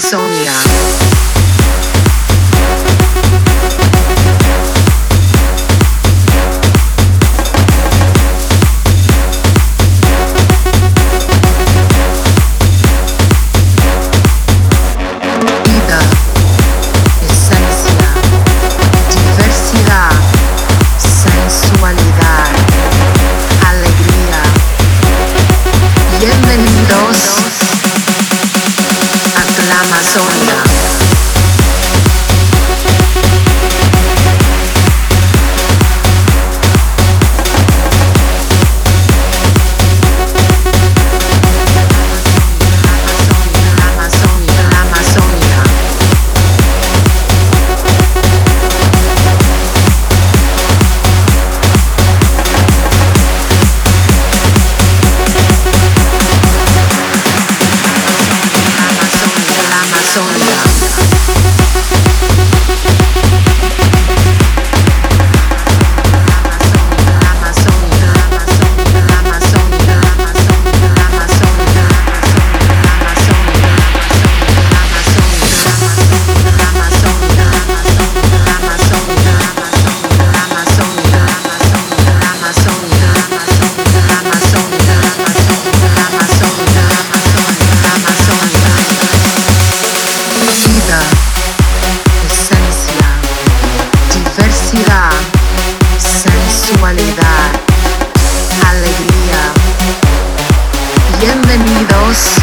Sonia. House.